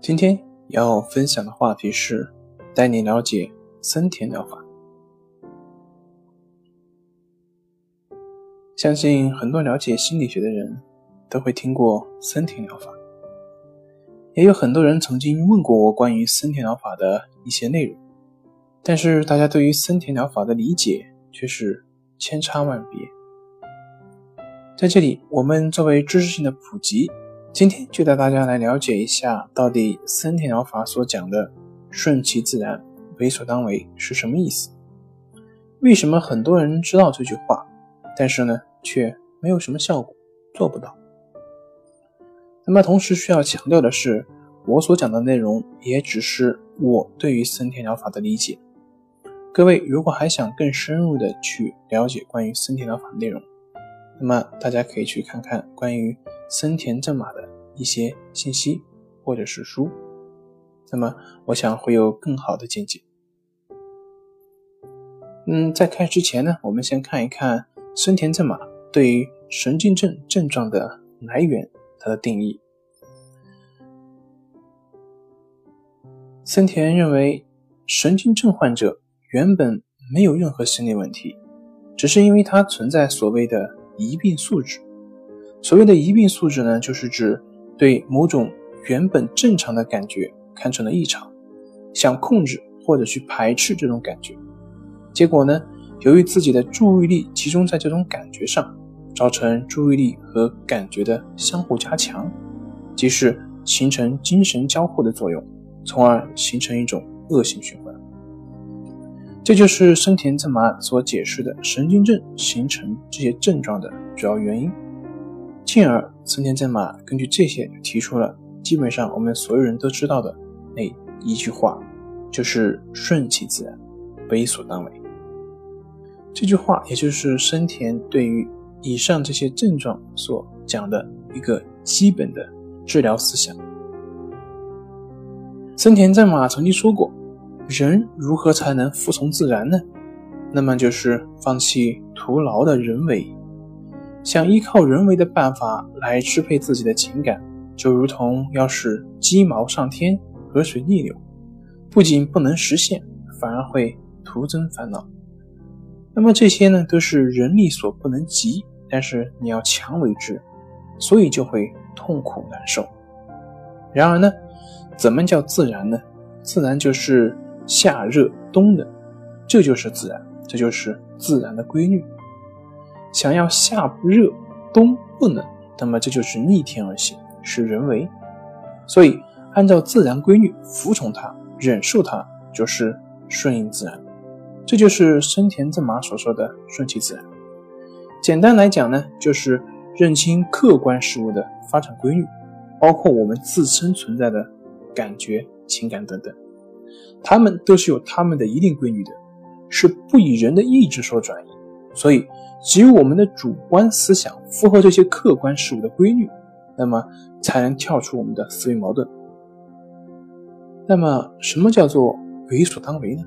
今天要分享的话题是带你了解森田疗法。相信很多了解心理学的人都会听过森田疗法，也有很多人曾经问过我关于森田疗法的一些内容，但是大家对于森田疗法的理解却是千差万别。在这里，我们作为知识性的普及。今天就带大家来了解一下，到底森田疗法所讲的“顺其自然，为所当为”是什么意思？为什么很多人知道这句话，但是呢，却没有什么效果，做不到？那么，同时需要强调的是，我所讲的内容也只是我对于森田疗法的理解。各位如果还想更深入的去了解关于森田疗法的内容，那么大家可以去看看关于森田正马的。一些信息或者是书，那么我想会有更好的见解。嗯，在开始之前呢，我们先看一看森田正马对于神经症症状的来源，它的定义。森田认为，神经症患者原本没有任何心理问题，只是因为他存在所谓的疑病素质。所谓的疑病素质呢，就是指。对某种原本正常的感觉看成了异常，想控制或者去排斥这种感觉，结果呢，由于自己的注意力集中在这种感觉上，造成注意力和感觉的相互加强，即是形成精神交互的作用，从而形成一种恶性循环。这就是生田正麻所解释的神经症形成这些症状的主要原因。进而，森田正马根据这些提出了基本上我们所有人都知道的那一句话，就是“顺其自然，为所当为”。这句话也就是森田对于以上这些症状所讲的一个基本的治疗思想。森田正马曾经说过：“人如何才能服从自然呢？那么就是放弃徒劳的人为。”想依靠人为的办法来支配自己的情感，就如同要使鸡毛上天、河水逆流，不仅不能实现，反而会徒增烦恼。那么这些呢，都是人力所不能及，但是你要强为之，所以就会痛苦难受。然而呢，怎么叫自然呢？自然就是夏热冬冷，这就是自然，这就是自然的规律。想要夏不热，冬不冷，那么这就是逆天而行，是人为。所以按照自然规律，服从它，忍受它，就是顺应自然。这就是生田正马所说的顺其自然。简单来讲呢，就是认清客观事物的发展规律，包括我们自身存在的感觉、情感等等，它们都是有它们的一定规律的，是不以人的意志所转移。所以。只有我们的主观思想符合这些客观事物的规律，那么才能跳出我们的思维矛盾。那么，什么叫做为所当为呢？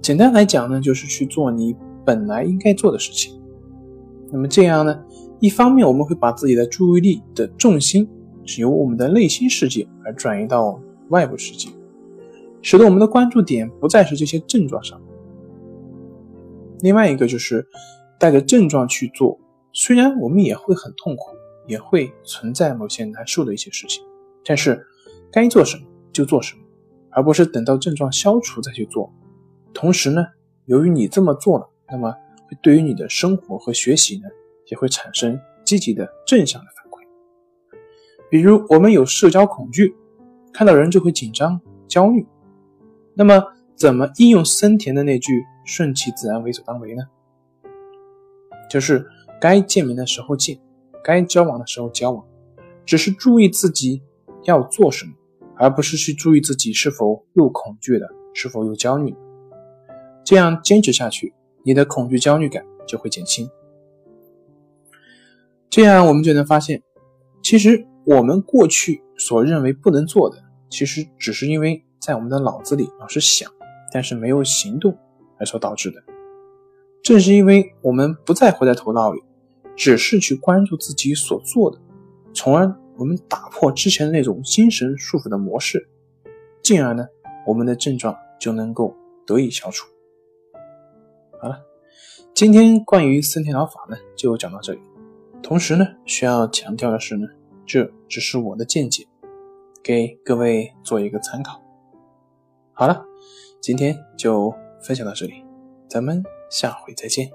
简单来讲呢，就是去做你本来应该做的事情。那么这样呢，一方面我们会把自己的注意力的重心是由我们的内心世界而转移到外部世界，使得我们的关注点不再是这些症状上。另外一个就是。带着症状去做，虽然我们也会很痛苦，也会存在某些难受的一些事情，但是该做什么就做什么，而不是等到症状消除再去做。同时呢，由于你这么做了，那么对于你的生活和学习呢，也会产生积极的正向的反馈。比如我们有社交恐惧，看到人就会紧张焦虑，那么怎么应用森田的那句“顺其自然，为所当为”呢？就是该见面的时候见，该交往的时候交往，只是注意自己要做什么，而不是去注意自己是否又恐惧的，是否又焦虑。这样坚持下去，你的恐惧焦虑感就会减轻。这样我们就能发现，其实我们过去所认为不能做的，其实只是因为在我们的脑子里老是想，但是没有行动而所导致的。正是因为我们不再活在头脑里，只是去关注自己所做的，从而我们打破之前那种精神束缚的模式，进而呢，我们的症状就能够得以消除。好了，今天关于森田疗法呢，就讲到这里。同时呢，需要强调的是呢，这只是我的见解，给各位做一个参考。好了，今天就分享到这里，咱们。下回再见。